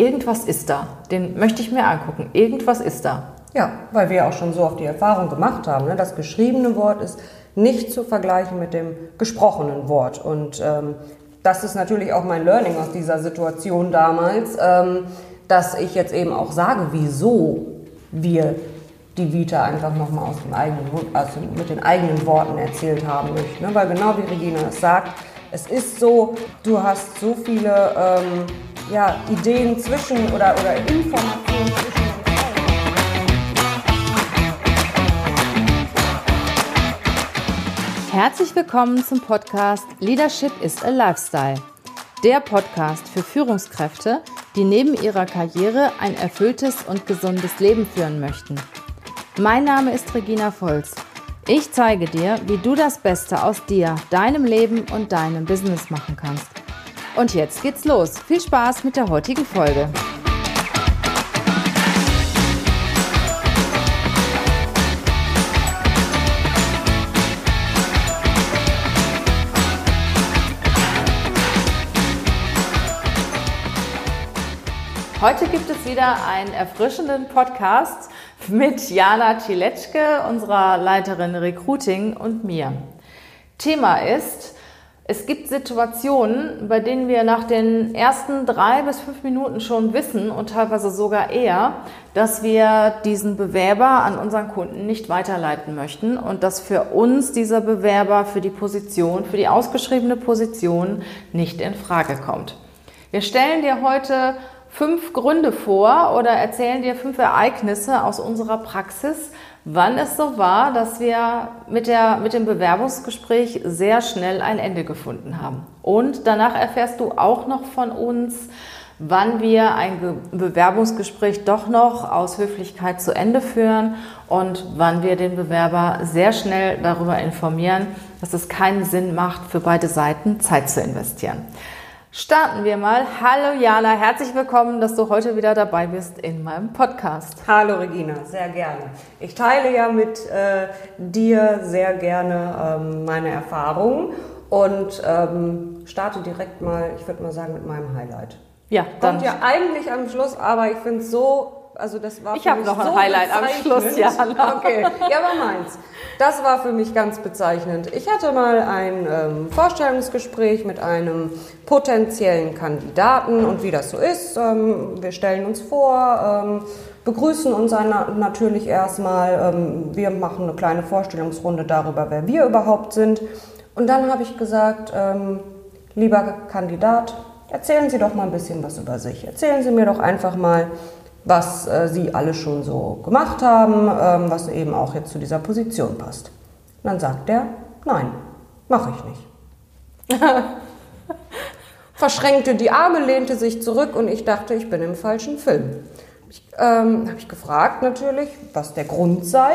irgendwas ist da. Den möchte ich mir angucken. Irgendwas ist da. Ja, weil wir auch schon so oft die Erfahrung gemacht haben, ne? das geschriebene Wort ist nicht zu vergleichen mit dem gesprochenen Wort. Und ähm, das ist natürlich auch mein Learning aus dieser Situation damals, ähm, dass ich jetzt eben auch sage, wieso wir die Vita einfach nochmal aus dem eigenen, also mit den eigenen Worten erzählt haben möchten. Ne? Weil genau wie Regina es sagt, es ist so, du hast so viele ähm, ja, Ideen zwischen oder, oder Informationen zwischen Herzlich willkommen zum Podcast Leadership is a Lifestyle. Der Podcast für Führungskräfte, die neben ihrer Karriere ein erfülltes und gesundes Leben führen möchten. Mein Name ist Regina Volz. Ich zeige dir, wie du das Beste aus dir, deinem Leben und deinem Business machen kannst. Und jetzt geht's los. Viel Spaß mit der heutigen Folge. Heute gibt es wieder einen erfrischenden Podcast mit Jana Ciletschke, unserer Leiterin Recruiting und mir. Thema ist, es gibt Situationen, bei denen wir nach den ersten drei bis fünf Minuten schon wissen und teilweise sogar eher, dass wir diesen Bewerber an unseren Kunden nicht weiterleiten möchten und dass für uns dieser Bewerber für die Position, für die ausgeschriebene Position nicht in Frage kommt. Wir stellen dir heute fünf Gründe vor oder erzählen dir fünf Ereignisse aus unserer Praxis, wann es so war, dass wir mit, der, mit dem Bewerbungsgespräch sehr schnell ein Ende gefunden haben. Und danach erfährst du auch noch von uns, wann wir ein Bewerbungsgespräch doch noch aus Höflichkeit zu Ende führen und wann wir den Bewerber sehr schnell darüber informieren, dass es keinen Sinn macht, für beide Seiten Zeit zu investieren. Starten wir mal. Hallo Jana, herzlich willkommen, dass du heute wieder dabei bist in meinem Podcast. Hallo Regina, sehr gerne. Ich teile ja mit äh, dir sehr gerne ähm, meine Erfahrungen und ähm, starte direkt mal, ich würde mal sagen, mit meinem Highlight. Ja, dann. Kommt ja eigentlich am Schluss, aber ich finde es so also das war Ich habe noch ein so Highlight am Schluss, ja. Okay, ja, aber meins. Das war für mich ganz bezeichnend. Ich hatte mal ein ähm, Vorstellungsgespräch mit einem potenziellen Kandidaten und wie das so ist, ähm, wir stellen uns vor, ähm, begrüßen uns natürlich erstmal, ähm, wir machen eine kleine Vorstellungsrunde darüber, wer wir überhaupt sind. Und dann habe ich gesagt, ähm, lieber Kandidat, erzählen Sie doch mal ein bisschen was über sich. Erzählen Sie mir doch einfach mal, was äh, sie alle schon so gemacht haben, ähm, was eben auch jetzt zu dieser Position passt. Und dann sagt er, nein, mache ich nicht. Verschränkte die Arme, lehnte sich zurück und ich dachte, ich bin im falschen Film. Ich, ähm, habe ich gefragt natürlich, was der Grund sei,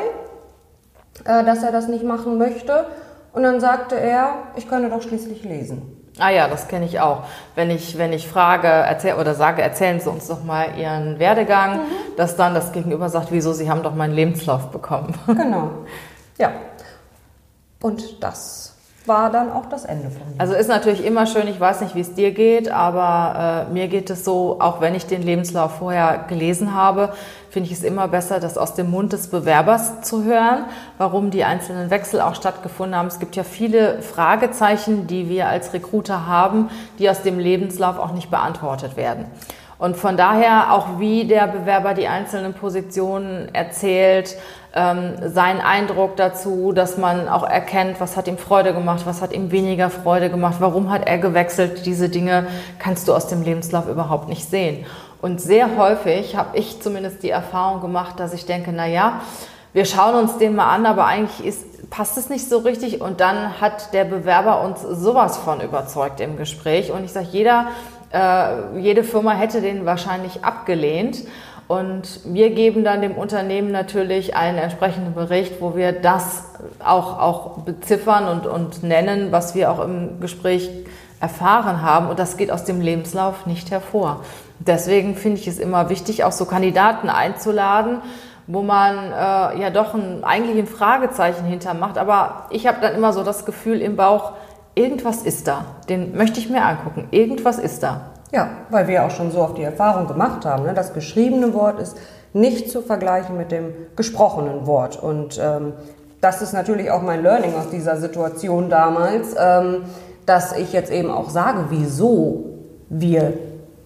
äh, dass er das nicht machen möchte. Und dann sagte er, ich könne doch schließlich lesen. Ah ja, das kenne ich auch. Wenn ich, wenn ich frage erzähl, oder sage, erzählen Sie uns doch mal Ihren Werdegang, mhm. dass dann das Gegenüber sagt, wieso, Sie haben doch meinen Lebenslauf bekommen. Genau. Ja. Und das war dann auch das Ende von mir. Also ist natürlich immer schön, ich weiß nicht, wie es dir geht, aber äh, mir geht es so, auch wenn ich den Lebenslauf vorher gelesen habe, finde ich es immer besser, das aus dem Mund des Bewerbers zu hören, warum die einzelnen Wechsel auch stattgefunden haben. Es gibt ja viele Fragezeichen, die wir als Recruiter haben, die aus dem Lebenslauf auch nicht beantwortet werden. Und von daher auch, wie der Bewerber die einzelnen Positionen erzählt, ähm, sein Eindruck dazu, dass man auch erkennt, was hat ihm Freude gemacht, was hat ihm weniger Freude gemacht, warum hat er gewechselt. Diese Dinge kannst du aus dem Lebenslauf überhaupt nicht sehen. Und sehr häufig habe ich zumindest die Erfahrung gemacht, dass ich denke, na ja, wir schauen uns den mal an, aber eigentlich ist, passt es nicht so richtig. Und dann hat der Bewerber uns sowas von überzeugt im Gespräch. Und ich sage, jeder, äh, jede Firma hätte den wahrscheinlich abgelehnt. Und wir geben dann dem Unternehmen natürlich einen entsprechenden Bericht, wo wir das auch, auch beziffern und, und nennen, was wir auch im Gespräch erfahren haben. Und das geht aus dem Lebenslauf nicht hervor. Deswegen finde ich es immer wichtig, auch so Kandidaten einzuladen, wo man äh, ja doch ein, eigentlich ein Fragezeichen hintermacht. Aber ich habe dann immer so das Gefühl im Bauch, irgendwas ist da. Den möchte ich mir angucken. Irgendwas ist da. Ja, weil wir auch schon so oft die Erfahrung gemacht haben. Ne? Das geschriebene Wort ist nicht zu vergleichen mit dem gesprochenen Wort. Und ähm, das ist natürlich auch mein Learning aus dieser Situation damals, ähm, dass ich jetzt eben auch sage, wieso wir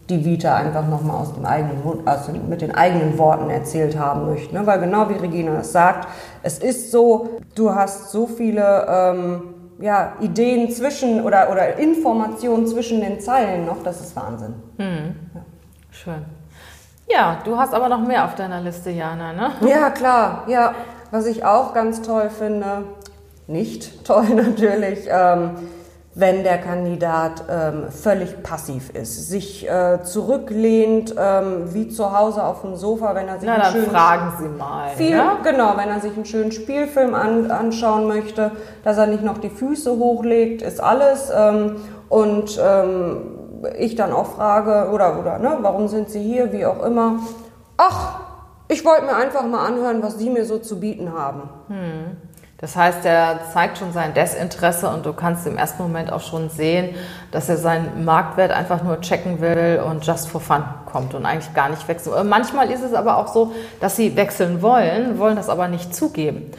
die Vita einfach nochmal aus dem eigenen Mund, also mit den eigenen Worten erzählt haben möchten. Ne? Weil genau wie Regina es sagt, es ist so, du hast so viele ähm, ja, Ideen zwischen oder, oder Informationen zwischen den Zeilen noch, das ist Wahnsinn. Mhm. Ja. Schön. Ja, du hast aber noch mehr auf deiner Liste, Jana, ne? Ja, klar. Ja, was ich auch ganz toll finde, nicht toll natürlich, ähm, wenn der Kandidat ähm, völlig passiv ist, sich äh, zurücklehnt, ähm, wie zu Hause auf dem Sofa, wenn er sich Na, einen dann schönen fragen Sie mal. viel, ja? genau, wenn er sich einen schönen Spielfilm an, anschauen möchte, dass er nicht noch die Füße hochlegt, ist alles. Ähm, und ähm, ich dann auch frage, oder, oder ne, warum sind Sie hier, wie auch immer. Ach, ich wollte mir einfach mal anhören, was Sie mir so zu bieten haben. Hm. Das heißt, er zeigt schon sein Desinteresse und du kannst im ersten Moment auch schon sehen, dass er seinen Marktwert einfach nur checken will und just for fun kommt und eigentlich gar nicht wechseln. Äh, manchmal ist es aber auch so, dass sie wechseln wollen, wollen das aber nicht zugeben.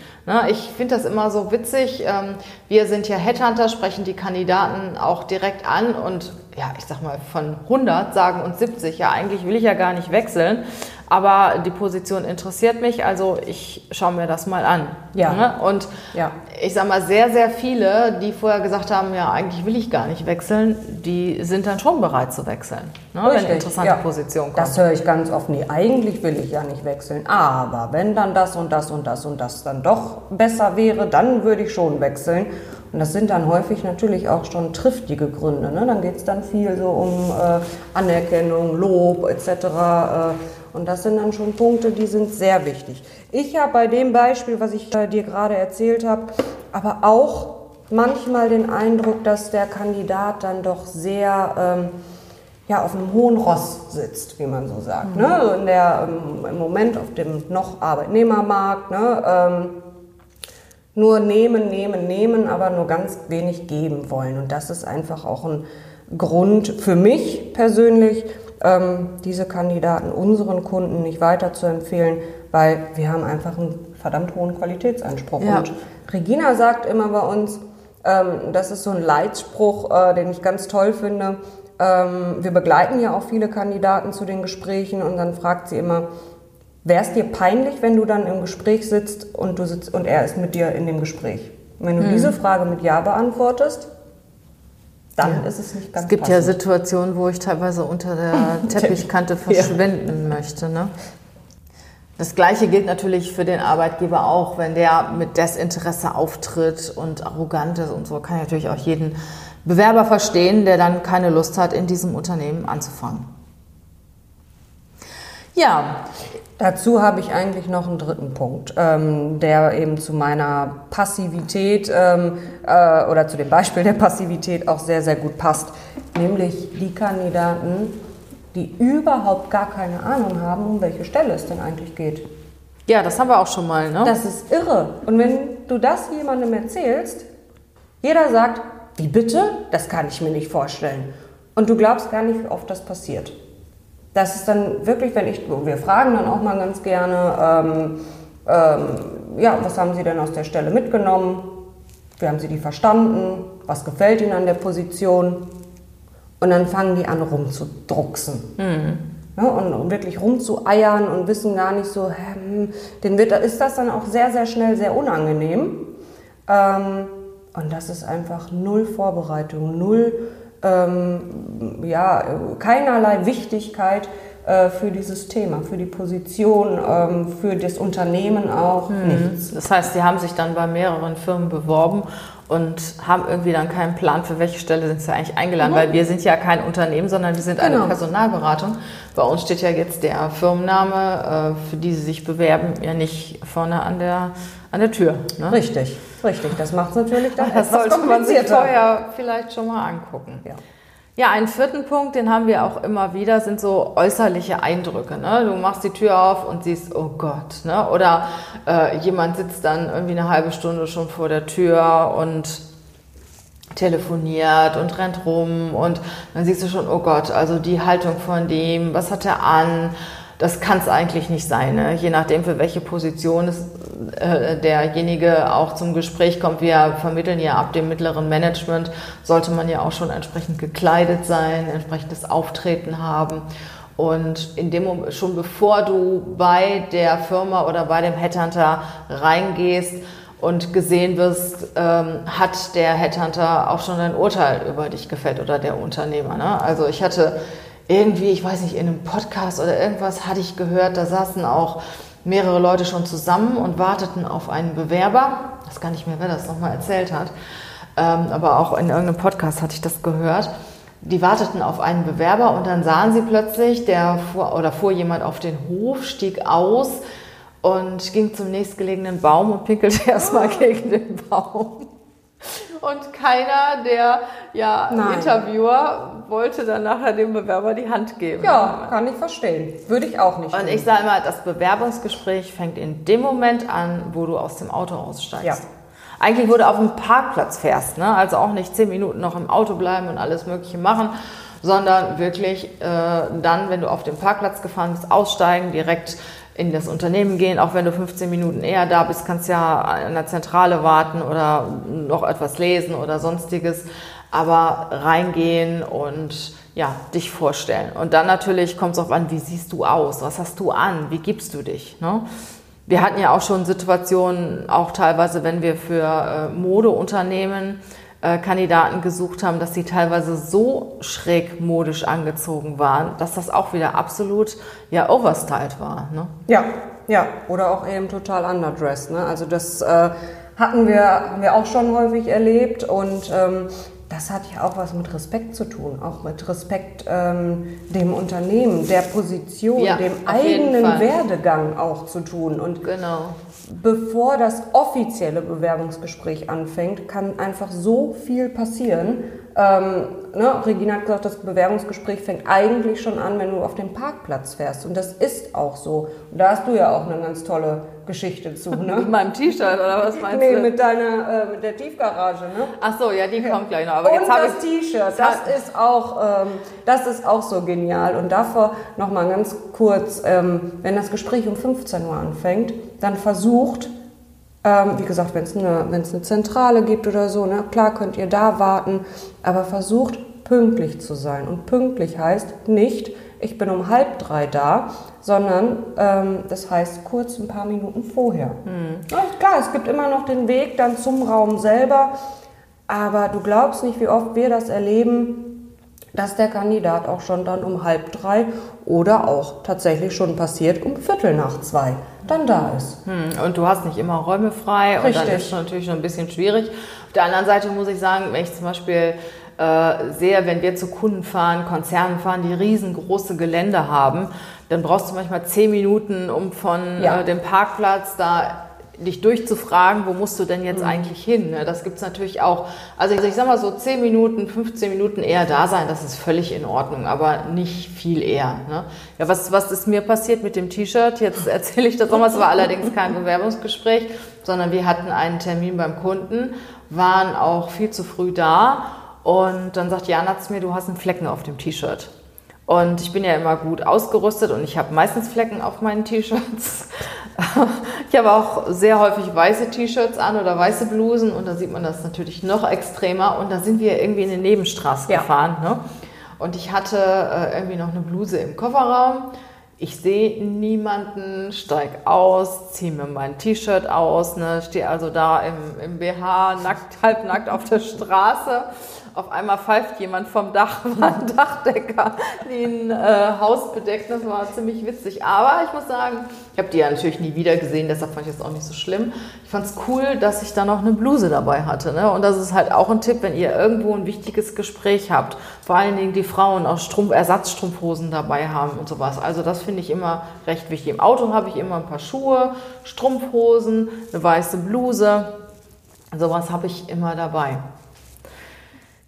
Ich finde das immer so witzig. Ähm, wir sind ja Headhunter, sprechen die Kandidaten auch direkt an und ja, ich sag mal, von 100 sagen uns 70, ja, eigentlich will ich ja gar nicht wechseln. Aber die Position interessiert mich, also ich schaue mir das mal an. Ja. Ne? Und Ja. ich sag mal, sehr, sehr viele, die vorher gesagt haben, ja, eigentlich will ich gar nicht wechseln, die sind dann schon bereit zu wechseln, ne? wenn eine interessante ja. Position kommt. Das höre ich ganz oft. Nee, eigentlich will ich ja nicht wechseln. Aber wenn dann das und das und das und das dann doch besser wäre, dann würde ich schon wechseln. Und das sind dann häufig natürlich auch schon triftige Gründe. Ne? Dann geht es dann viel so um äh, Anerkennung, Lob etc. Äh, und das sind dann schon Punkte, die sind sehr wichtig. Ich habe bei dem Beispiel, was ich äh, dir gerade erzählt habe, aber auch manchmal den Eindruck, dass der Kandidat dann doch sehr ähm, ja, auf einem hohen Ross sitzt, wie man so sagt. Ne? Also in der, ähm, Im Moment auf dem noch Arbeitnehmermarkt. Ne? Ähm, nur nehmen, nehmen, nehmen, aber nur ganz wenig geben wollen. Und das ist einfach auch ein Grund für mich persönlich, ähm, diese Kandidaten unseren Kunden nicht weiter zu empfehlen, weil wir haben einfach einen verdammt hohen Qualitätsanspruch. Ja. Und Regina sagt immer bei uns, ähm, das ist so ein Leitspruch, äh, den ich ganz toll finde. Ähm, wir begleiten ja auch viele Kandidaten zu den Gesprächen und dann fragt sie immer, Wäre es dir peinlich, wenn du dann im Gespräch sitzt und du sitzt und er ist mit dir in dem Gespräch? Wenn du diese Frage mit Ja beantwortest, dann ist es nicht ganz es gibt ja passend. Situationen, wo ich teilweise unter der Teppichkante verschwinden möchte. Ne? Das Gleiche gilt natürlich für den Arbeitgeber auch, wenn der mit Desinteresse auftritt und arrogant ist und so, kann ich natürlich auch jeden Bewerber verstehen, der dann keine Lust hat, in diesem Unternehmen anzufangen. Ja, Dazu habe ich eigentlich noch einen dritten Punkt, ähm, der eben zu meiner Passivität ähm, äh, oder zu dem Beispiel der Passivität auch sehr, sehr gut passt. Nämlich die Kandidaten, die überhaupt gar keine Ahnung haben, um welche Stelle es denn eigentlich geht. ja, das haben wir auch schon mal. Ne? Das ist irre. Und wenn du das jemandem erzählst, jeder sagt, wie bitte? Das kann ich mir nicht vorstellen. Und du glaubst gar nicht, wie oft das passiert. Das ist dann wirklich, wenn ich, wir fragen dann auch mal ganz gerne, ähm, ähm, ja, was haben Sie denn aus der Stelle mitgenommen? Wie haben Sie die verstanden? Was gefällt Ihnen an der Position? Und dann fangen die an rumzudrucksen. Ja, und, und wirklich rumzueiern und wissen gar nicht so, hm, den wird, ist das dann auch sehr, sehr schnell sehr unangenehm. Ähm, und das ist einfach null Vorbereitung, null, ähm, ja, keinerlei Wichtigkeit äh, für dieses Thema, für die Position, ähm, für das Unternehmen auch, nichts. Das heißt, sie haben sich dann bei mehreren Firmen beworben und haben irgendwie dann keinen Plan, für welche Stelle sind sie eigentlich eingeladen, weil wir sind ja kein Unternehmen, sondern wir sind eine Genau. Personalberatung. Bei uns steht ja jetzt der Firmenname, äh, für die sie sich bewerben, ja nicht vorne an der, an der Tür. Ne? Richtig, richtig. Das macht es natürlich dann Das etwas sollte man sich vorher vielleicht schon mal angucken. Ja. Ja, einen vierten Punkt, den haben wir auch immer wieder, sind so äußerliche Eindrücke. Ne? Du machst die Tür auf und siehst, oh Gott. Ne? Oder äh, jemand sitzt dann irgendwie eine halbe Stunde schon vor der Tür und telefoniert und rennt rum und dann siehst du schon, oh Gott, also die Haltung von dem, was hat er an? Das kann es eigentlich nicht sein, ne? je nachdem, für welche Position es, derjenige auch zum Gespräch kommt. Wir vermitteln ja ab dem mittleren Management, sollte man ja auch schon entsprechend gekleidet sein, entsprechendes Auftreten haben. Und in dem Moment, schon bevor du bei der Firma oder bei dem Headhunter reingehst, und gesehen wirst, ähm, hat der Headhunter auch schon ein Urteil über dich gefällt oder der Unternehmer. Ne? Also ich hatte irgendwie, ich weiß nicht, in einem Podcast oder irgendwas hatte ich gehört, da saßen auch mehrere Leute schon zusammen und warteten auf einen Bewerber. Ich weiß gar nicht mehr, wer das nochmal erzählt hat, ähm, aber auch in irgendeinem Podcast hatte ich das gehört. Die warteten auf einen Bewerber und dann sahen sie plötzlich, der fuhr, oder fuhr jemand auf den Hof, stieg aus, und ging zum nächstgelegenen Baum und pinkelte erstmal gegen den Baum. Und keiner der ja, Interviewer wollte dann nachher dem Bewerber die Hand geben. Ja, kann ich verstehen. Würde ich auch nicht. Und tun. ich sage immer, das Bewerbungsgespräch fängt in dem Moment an, wo du aus dem Auto aussteigst. Ja. Eigentlich, wo du auf dem Parkplatz fährst, ne? also auch nicht zehn Minuten noch im Auto bleiben und alles Mögliche machen, sondern wirklich äh, dann, wenn du auf dem Parkplatz gefahren bist, aussteigen, direkt in das Unternehmen gehen. Auch wenn du 15 Minuten eher da bist, kannst ja an der Zentrale warten oder noch etwas lesen oder sonstiges. Aber reingehen und ja, dich vorstellen. Und dann natürlich kommt es auch an, wie siehst du aus? Was hast du an? Wie gibst du dich? Ne? Wir hatten ja auch schon Situationen, auch teilweise, wenn wir für äh, Modeunternehmen Kandidaten gesucht haben, dass sie teilweise so schräg modisch angezogen waren, dass das auch wieder absolut ja overstyled war. Ne? Ja, ja, oder auch eben total underdressed. Ne? Also das äh, hatten wir, haben wir auch schon häufig erlebt und ähm, das hat ja auch was mit Respekt zu tun, auch mit Respekt ähm, dem Unternehmen, der Position, ja, dem eigenen Werdegang auch zu tun. Und genau. Bevor das offizielle Bewerbungsgespräch anfängt, kann einfach so viel passieren. Ähm, ne, Regina hat gesagt, das Bewerbungsgespräch fängt eigentlich schon an, wenn du auf den Parkplatz fährst. Und das ist auch so. Und da hast du ja auch eine ganz tolle Geschichte zu, ne? mit meinem T-Shirt oder was meinst nee, du? Nee, mit deiner, äh, mit der Tiefgarage, ne? Ach so, ja, die kommt gleich noch. Aber Und jetzt das T-Shirt, das ist auch, ähm, das ist auch so genial. Und davor noch mal ganz kurz, ähm, wenn das Gespräch um 15 Uhr anfängt, dann versucht, ähm, wie gesagt, wenn es eine, eine Zentrale gibt oder so, ne, klar könnt ihr da warten, aber versucht pünktlich zu sein. Und pünktlich heißt nicht, ich bin um halb drei da, sondern ähm, das heißt kurz ein paar Minuten vorher. Mhm. Ja, klar, es gibt immer noch den Weg dann zum Raum selber, aber du glaubst nicht, wie oft wir das erleben, dass der Kandidat auch schon dann um halb drei oder auch tatsächlich schon passiert um Viertel nach zwei dann da ist. Hm, und du hast nicht immer Räume frei Richtig. und dann ist es natürlich schon ein bisschen schwierig. Auf der anderen Seite muss ich sagen, wenn ich zum Beispiel äh, sehe, wenn wir zu Kunden fahren, Konzernen fahren, die riesengroße Gelände haben, dann brauchst du manchmal zehn Minuten, um von ja. äh, dem Parkplatz da dich durchzufragen, wo musst du denn jetzt mhm. eigentlich hin? Ne? Das gibt's natürlich auch. Also ich sag mal so 10 Minuten, 15 Minuten eher da sein, das ist völlig in Ordnung, aber nicht viel eher. Ne? Ja, was, was ist mir passiert mit dem T-Shirt? Jetzt erzähle ich das nochmal. Es war allerdings kein Bewerbungsgespräch, sondern wir hatten einen Termin beim Kunden, waren auch viel zu früh da und dann sagt Jana zu mir, du hast einen Flecken auf dem T-Shirt. Und ich bin ja immer gut ausgerüstet und ich habe meistens Flecken auf meinen T-Shirts. Ich habe auch sehr häufig weiße T-Shirts an oder weiße Blusen und da sieht man das natürlich noch extremer. Und da sind wir irgendwie in eine Nebenstraße ja. gefahren. Ne? Und ich hatte äh, irgendwie noch eine Bluse im Kofferraum. Ich sehe niemanden, steig aus, ziehe mir mein T-Shirt aus, ne, stehe also da im, im BH, nackt, halbnackt auf der Straße auf einmal pfeift jemand vom Dach, war ein Dachdecker, die ein äh, Haus bedeckt. Das war ziemlich witzig. Aber ich muss sagen, ich habe die ja natürlich nie wieder gesehen, deshalb fand ich das auch nicht so schlimm. Ich fand es cool, dass ich da noch eine Bluse dabei hatte. Ne? Und das ist halt auch ein Tipp, wenn ihr irgendwo ein wichtiges Gespräch habt. Vor allen Dingen die Frauen auch Strumpf, Ersatzstrumpfhosen dabei haben und sowas. Also das finde ich immer recht wichtig. Im Auto habe ich immer ein paar Schuhe, Strumpfhosen, eine weiße Bluse. Sowas habe ich immer dabei.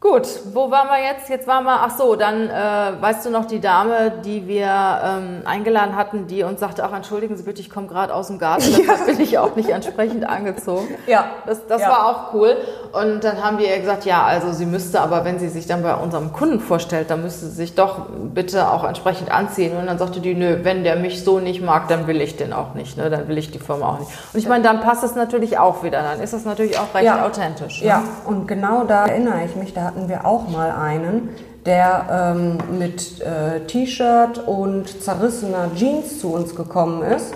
Gut, wo waren wir jetzt? Jetzt waren wir, ach so, dann äh, weißt du noch die Dame, die wir ähm, eingeladen hatten, die uns sagte, ach entschuldigen Sie bitte, ich komme gerade aus dem Garten, deshalb bin ich auch nicht entsprechend angezogen. Ja. Das, das Ja. war auch cool. Und dann haben wir ihr gesagt, ja, also sie müsste, aber wenn sie sich dann bei unserem Kunden vorstellt, dann müsste sie sich doch bitte auch entsprechend anziehen. Und dann sagte die, nö, wenn der mich so nicht mag, dann will ich den auch nicht, ne? dann will ich die Firma auch nicht. Und ich meine, dann passt es natürlich auch wieder, dann ist es natürlich auch recht Ja. authentisch. Ne? Ja, und genau da erinnere ich mich, da hatten wir auch mal einen, der ähm, mit äh, T-Shirt und zerrissener Jeans zu uns gekommen ist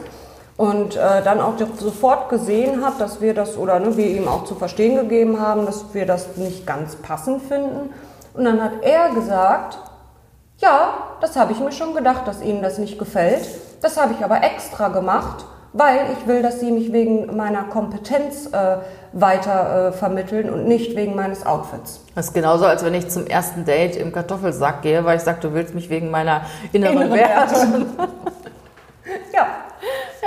und äh, dann auch sofort gesehen hat, dass wir das, oder ne, wir ihm auch zu verstehen gegeben haben, dass wir das nicht ganz passend finden. Und dann hat er gesagt, ja, das habe ich mir schon gedacht, dass Ihnen das nicht gefällt. Das habe ich aber extra gemacht, weil ich will, dass Sie mich wegen meiner Kompetenz äh, weiter äh, vermitteln und nicht wegen meines Outfits. Das ist genauso, als wenn ich zum ersten Date im Kartoffelsack gehe, weil ich sage, du willst mich wegen meiner inneren, Innere Werte. Werte. Ja,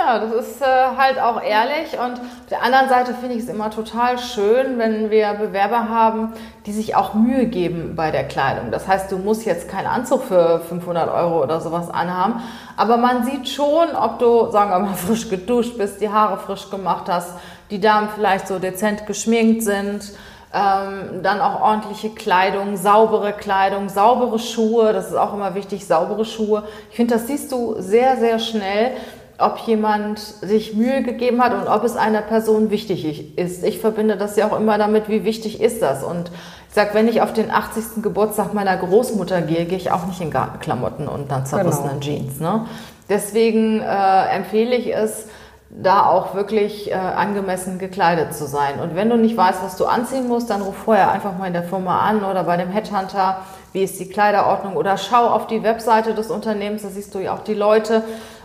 Ja, das ist äh, halt auch ehrlich. Und auf der anderen Seite finde ich es immer total schön, wenn wir Bewerber haben, die sich auch Mühe geben bei der Kleidung. Das heißt, du musst jetzt keinen Anzug für 500 Euro oder sowas anhaben, aber man sieht schon, ob du, sagen wir mal, frisch geduscht bist, die Haare frisch gemacht hast, die Damen vielleicht so dezent geschminkt sind. Ähm, dann auch ordentliche Kleidung, saubere Kleidung, saubere Schuhe. Das ist auch immer wichtig, saubere Schuhe. Ich finde, das siehst du sehr, sehr schnell, ob jemand sich Mühe gegeben hat und ob es einer Person wichtig ist. Ich verbinde das ja auch immer damit, wie wichtig ist das. Und ich sag, wenn ich auf den 80. Geburtstag meiner Großmutter gehe, gehe ich auch nicht in Gartenklamotten und dann zerrissenen Jeans. Ne? Deswegen äh, empfehle ich es, da auch wirklich äh, angemessen gekleidet zu sein. Und wenn du nicht weißt, was du anziehen musst, dann ruf vorher einfach mal in der Firma an oder bei dem Headhunter, wie ist die Kleiderordnung oder schau auf die Webseite des Unternehmens, da siehst du ja auch die Leute.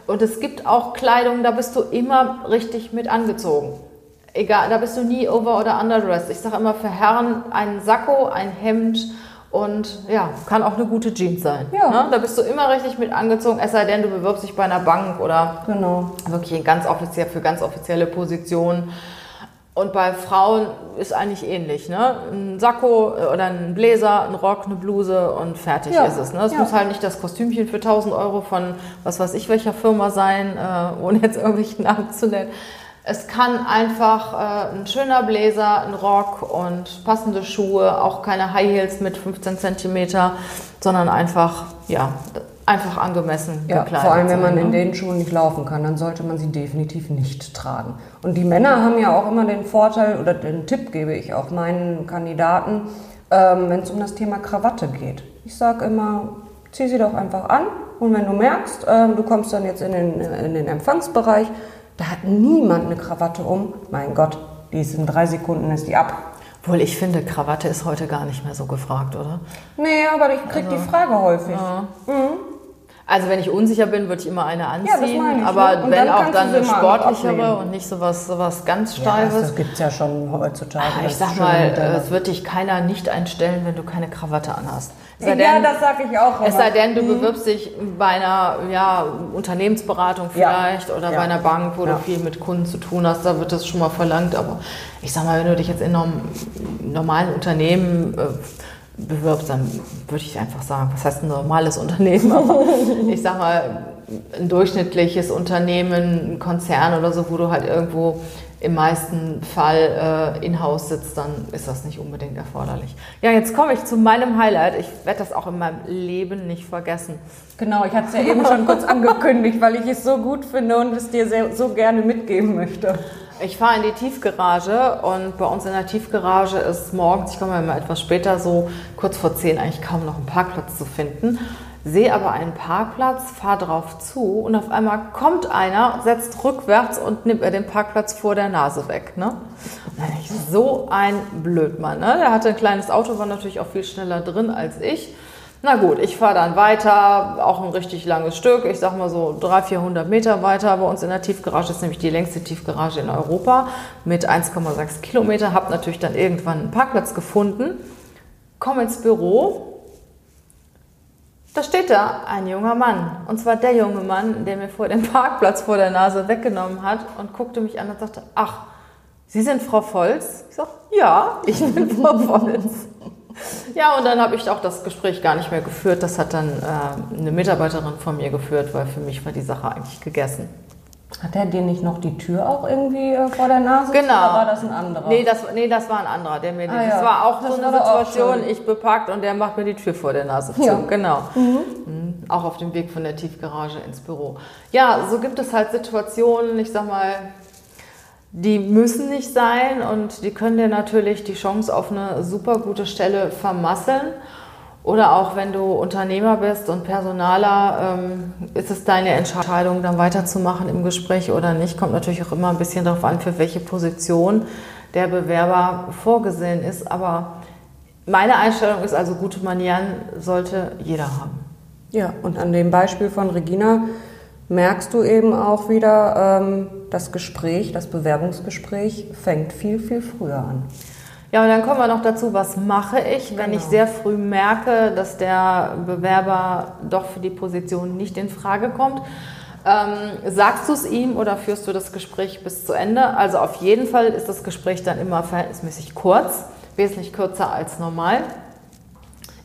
Und es gibt auch Kleidung, da bist du immer richtig mit angezogen. Egal, da bist du nie over- oder underdressed. Ich sage immer für Herren ein Sakko, ein Hemd und ja, kann auch eine gute Jeans sein. Ja. Ne? Da bist du immer richtig mit angezogen, es sei denn, du bewirbst dich bei einer Bank oder genau. wirklich ganz offiziell für ganz offizielle Positionen. Und bei Frauen ist eigentlich ähnlich, ne? Ein Sakko oder ein Bläser, ein Rock, eine Bluse und fertig Ja, ist es. Ne? Es ja. muss halt nicht das Kostümchen für 1000 Euro von was weiß ich welcher Firma sein, äh, ohne jetzt irgendwelche Namen zu nennen. Es kann einfach äh, ein schöner Bläser, ein Rock und passende Schuhe, auch keine High Heels mit 15 Zentimeter, sondern einfach, ja, einfach angemessen Ja, gekleidet vor allem wenn man in ne? den Schuhen nicht laufen kann, dann sollte man sie definitiv nicht tragen. Und die Männer haben ja auch immer den Vorteil, oder den Tipp gebe ich auch meinen Kandidaten, ähm, wenn es um das Thema Krawatte geht. Ich sage immer, zieh sie doch einfach an und wenn du merkst, ähm, du kommst dann jetzt in den, in den Empfangsbereich, da hat niemand eine Krawatte um, mein Gott, die ist in drei Sekunden ist die ab. Obwohl ich finde, Krawatte ist heute gar nicht mehr so gefragt, oder? Nee, aber ich krieg die Frage häufig. Also wenn ich unsicher bin, würde ich immer eine anziehen. das meine ich, aber ne? Wenn dann auch dann eine sportlichere und nicht sowas, sowas ganz Ja, Steifes. das gibt's ja schon heutzutage. Ah, ich sag mal, es wird dich keiner nicht einstellen, wenn du keine Krawatte anhast. Es sei ja, denn, das sage ich auch. es sei denn, du bewirbst dich bei einer ja, Unternehmensberatung Ja. vielleicht oder Ja. bei einer Bank, wo Ja. du viel mit Kunden zu tun hast, da wird das schon mal verlangt. Aber ich sag mal, wenn du dich jetzt in einem normalen Unternehmen äh, bewirbst, dann würde ich einfach sagen, was heißt ein normales Unternehmen? Aber ich sag mal, ein durchschnittliches Unternehmen, ein Konzern oder so, wo du halt irgendwo im meisten Fall äh, in-house sitzt, dann ist das nicht unbedingt erforderlich. Ja, jetzt komme ich zu meinem Highlight. Ich werde das auch in meinem Leben nicht vergessen. Genau, ich hatte es ja eben schon kurz angekündigt, weil ich es so gut finde und es dir sehr, so gerne mitgeben möchte. Ich fahre in die Tiefgarage und bei uns in der Tiefgarage ist morgens, ich komme immer etwas später, so kurz vor zehn, eigentlich kaum noch einen Parkplatz zu finden. Sehe aber einen Parkplatz, fahre drauf zu und auf einmal kommt einer, setzt rückwärts und nimmt mir den Parkplatz vor der Nase weg. Ne? Ich, so ein Blödmann. Ne? Der hatte ein kleines Auto, war natürlich auch viel schneller drin als ich. Na gut, ich fahre dann weiter, auch ein richtig langes Stück, ich sag mal so 300, 400 Meter weiter. Bei uns in der Tiefgarage ist nämlich die längste Tiefgarage in Europa mit 1,6 Kilometer. Hab natürlich dann irgendwann einen Parkplatz gefunden, komme ins Büro. Da steht da ein junger Mann. Und zwar der junge Mann, der mir vor den Parkplatz vor der Nase weggenommen hat und guckte mich an und sagte, ach, Sie sind Frau Volz? Ich sag, ja, ich bin Frau Volz. Ja, und dann habe ich auch das Gespräch gar nicht mehr geführt. Das hat dann äh, eine Mitarbeiterin von mir geführt, weil für mich war die Sache eigentlich gegessen. Hat er dir nicht noch die Tür auch irgendwie äh, vor der Nase? Genau. Oder war das ein anderer? Nee, das, nee, das war ein anderer, der mir Ah, das ja. war auch Das so eine Situation, ich bepackt und der macht mir die Tür vor der Nase zu. Ja. Genau. Mhm. Auch auf dem Weg von der Tiefgarage ins Büro. Ja, so gibt es halt Situationen, ich sag mal, die müssen nicht sein und die können dir natürlich die Chance auf eine super gute Stelle vermasseln. Oder auch wenn du Unternehmer bist und Personaler, ähm, ist es deine Entscheidung, dann weiterzumachen im Gespräch oder nicht. Kommt natürlich auch immer ein bisschen darauf an, für welche Position der Bewerber vorgesehen ist. Aber meine Einstellung ist also, gute Manieren sollte jeder haben. Ja, und an dem Beispiel von Regina merkst du eben auch wieder, ähm, das Gespräch, das Bewerbungsgespräch fängt viel, viel früher an. Ja, und dann kommen wir noch dazu, was mache ich, wenn ich sehr früh merke, dass der Bewerber doch für die Position nicht in Frage kommt. Ähm, sagst du es ihm oder führst du das Gespräch bis zu Ende? Also auf jeden Fall ist das Gespräch dann immer verhältnismäßig kurz, wesentlich kürzer als normal.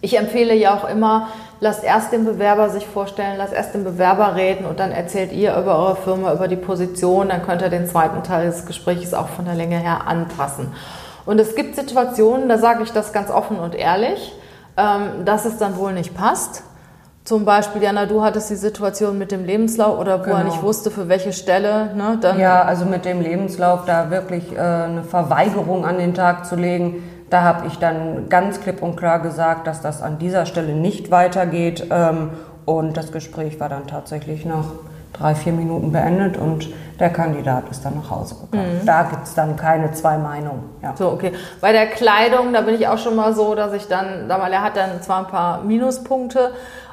Ich empfehle ja auch immer, lasst erst den Bewerber sich vorstellen, lasst erst den Bewerber reden und dann erzählt ihr über eure Firma, über die Position. Dann könnt ihr den zweiten Teil des Gesprächs auch von der Länge her anpassen. Und es gibt Situationen, da sage ich das ganz offen und ehrlich, ähm, dass es dann wohl nicht passt. Zum Beispiel, Jana, du hattest die Situation mit dem Lebenslauf oder wo er Genau. nicht wusste, für welche Stelle. Ne, dann Ja, also mit dem Lebenslauf da wirklich äh, eine Verweigerung an den Tag zu legen, da habe ich dann ganz klipp und klar gesagt, dass das an dieser Stelle nicht weitergeht. Ähm, und das Gespräch war dann tatsächlich nach drei, vier Minuten beendet und der Kandidat ist dann nach Hause gegangen. Da gibt es dann keine zwei Meinungen. Ja. So, okay. Bei der Kleidung, da bin ich auch schon mal so, dass ich dann, mal, er hat dann zwar ein paar Minuspunkte,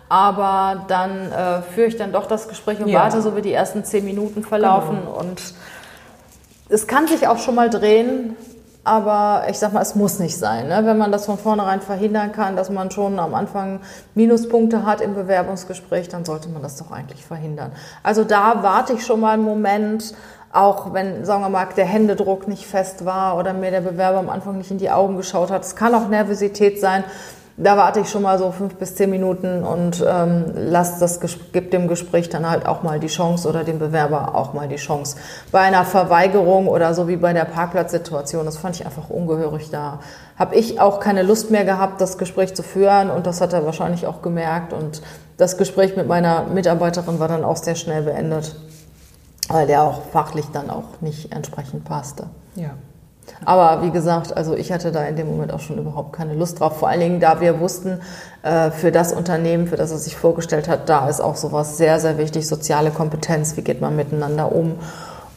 aber dann äh, führe ich dann doch das Gespräch und Ja. warte, so wie die ersten zehn Minuten verlaufen. Und es kann sich auch schon mal drehen, aber ich sag mal, es muss nicht sein. Ne? Wenn man das von vornherein verhindern kann, dass man schon am Anfang Minuspunkte hat im Bewerbungsgespräch, dann sollte man das doch eigentlich verhindern. Also da warte ich schon mal einen Moment, auch wenn, sagen wir mal, der Händedruck nicht fest war oder mir der Bewerber am Anfang nicht in die Augen geschaut hat. Es kann auch Nervosität sein. Da warte ich schon mal so fünf bis zehn Minuten und ähm, lass das, Ges- gib dem Gespräch dann halt auch mal die Chance oder dem Bewerber auch mal die Chance. Bei einer Verweigerung oder so wie bei der Parkplatzsituation, das fand ich einfach ungehörig. Da habe ich auch keine Lust mehr gehabt, das Gespräch zu führen und das hat er wahrscheinlich auch gemerkt. Und das Gespräch mit meiner Mitarbeiterin war dann auch sehr schnell beendet, weil der auch fachlich dann auch nicht entsprechend passte. ja. Aber wie gesagt, also ich hatte da in dem Moment auch schon überhaupt keine Lust drauf. Vor allen Dingen, da wir wussten, äh, für das Unternehmen, für das er sich vorgestellt hat, da ist auch sowas sehr, sehr wichtig, soziale Kompetenz, wie geht man miteinander um.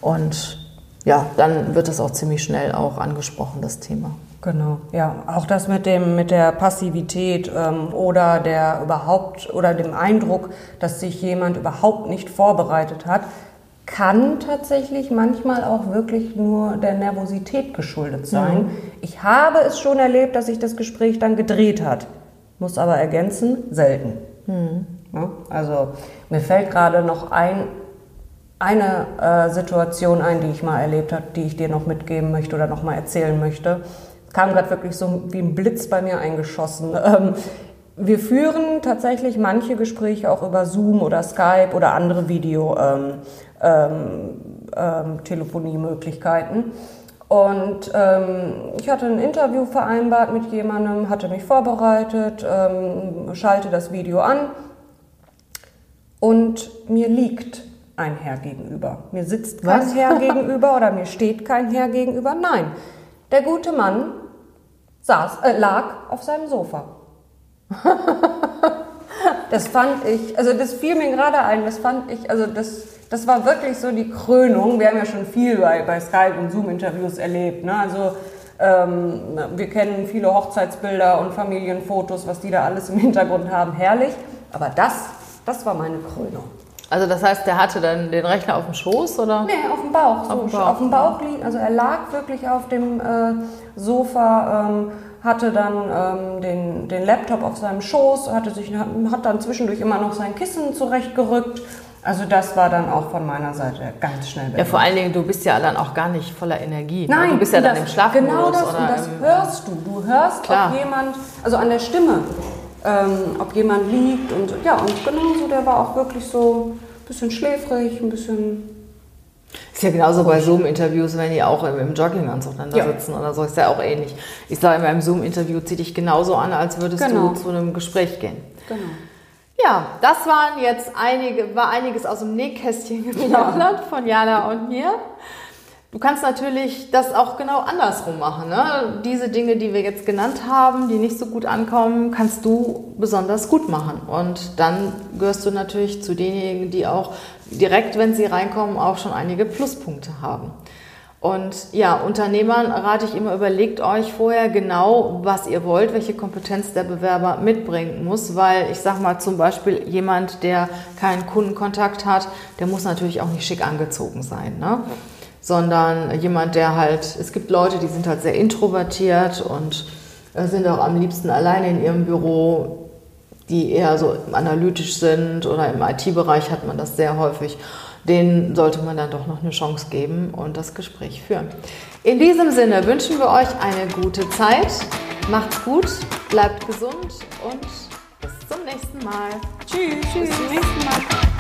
Und ja, dann wird das auch ziemlich schnell auch angesprochen, das Thema. Genau, ja. Auch das mit dem mit der Passivität ähm, oder der überhaupt oder dem Eindruck, dass sich jemand überhaupt nicht vorbereitet hat, kann tatsächlich manchmal auch wirklich nur der Nervosität geschuldet sein. Ich habe es schon erlebt, dass sich das Gespräch dann gedreht hat. Muss aber ergänzen, selten. Ja, also mir fällt gerade noch ein, eine äh, Situation ein, die ich mal erlebt habe, die ich dir noch mitgeben möchte oder noch mal erzählen möchte. Kam gerade wirklich so wie ein Blitz bei mir eingeschossen. Ähm, wir führen tatsächlich manche Gespräche auch über Zoom oder Skype oder andere Video. Ähm, ähm, ähm. Und ähm, ich hatte ein Interview vereinbart mit jemandem, hatte mich vorbereitet, ähm, schalte das Video an und mir liegt ein Herr gegenüber. Mir sitzt kein Was? Herr gegenüber oder mir steht kein Herr gegenüber. Nein, der gute Mann saß, äh, lag auf seinem Sofa. Das fand ich, also das fiel mir gerade ein, das fand ich, also das, das war wirklich so die Krönung. Wir haben ja schon viel bei, bei Skype und Zoom-Interviews erlebt. Ne? Also ähm, wir kennen viele Hochzeitsbilder und Familienfotos, was die da alles im Hintergrund haben. Herrlich. Aber das, das war meine Krönung. Also das heißt, der hatte dann den Rechner auf dem Schoß oder? Nee, auf dem Bauch. So, Auf dem Bauch. Auf dem Bauch liegen. Also er lag wirklich auf dem äh, Sofa, ähm, hatte dann ähm, den, den Laptop auf seinem Schoß, hatte sich, hat, hat dann zwischendurch immer noch sein Kissen zurechtgerückt Also das war dann auch von meiner Seite ganz schnell weg. Ja, vor allen Dingen, du bist ja dann auch gar nicht voller Energie. ne? Nein, du bist ja und dann das, im Schlafmodus. Genau das, oder und das hörst du. Du hörst, Klar. ob jemand, also an der Stimme, ähm, ob jemand liegt und ja, und genauso, der war auch wirklich so ein bisschen schläfrig, ein bisschen, Ist ja genauso bei Zoom-Interviews, wenn die auch im, im Jogginganzug dann da Ja. sitzen oder so, ist ja auch ähnlich. Ich sage immer, im Zoom-Interview zieh dich genauso an, als würdest Genau. du zu einem Gespräch gehen. genau. Ja, das waren jetzt einige, war einiges aus dem Nähkästchen geplaudert von Jana und mir. Du kannst natürlich das auch genau andersrum machen. Ne? Diese Dinge, die wir jetzt genannt haben, die nicht so gut ankommen, kannst du besonders gut machen. Und dann gehörst du natürlich zu denjenigen, die auch direkt, wenn sie reinkommen, auch schon einige Pluspunkte haben. Und ja, Unternehmern rate ich immer, überlegt euch vorher genau, was ihr wollt, welche Kompetenz der Bewerber mitbringen muss, weil ich sag mal zum Beispiel jemand, der keinen Kundenkontakt hat, der muss natürlich auch nicht schick angezogen sein, ne? Sondern jemand, der halt, es gibt Leute, die sind halt sehr introvertiert und äh, sind auch am liebsten alleine in ihrem Büro, die eher so analytisch sind oder im IT-Bereich hat man das sehr häufig. Denen sollte man dann doch noch eine Chance geben und das Gespräch führen. In diesem Sinne wünschen wir euch eine gute Zeit. Macht's gut, bleibt gesund und bis zum nächsten Mal. Tschüss, Tschüss. bis zum nächsten Mal.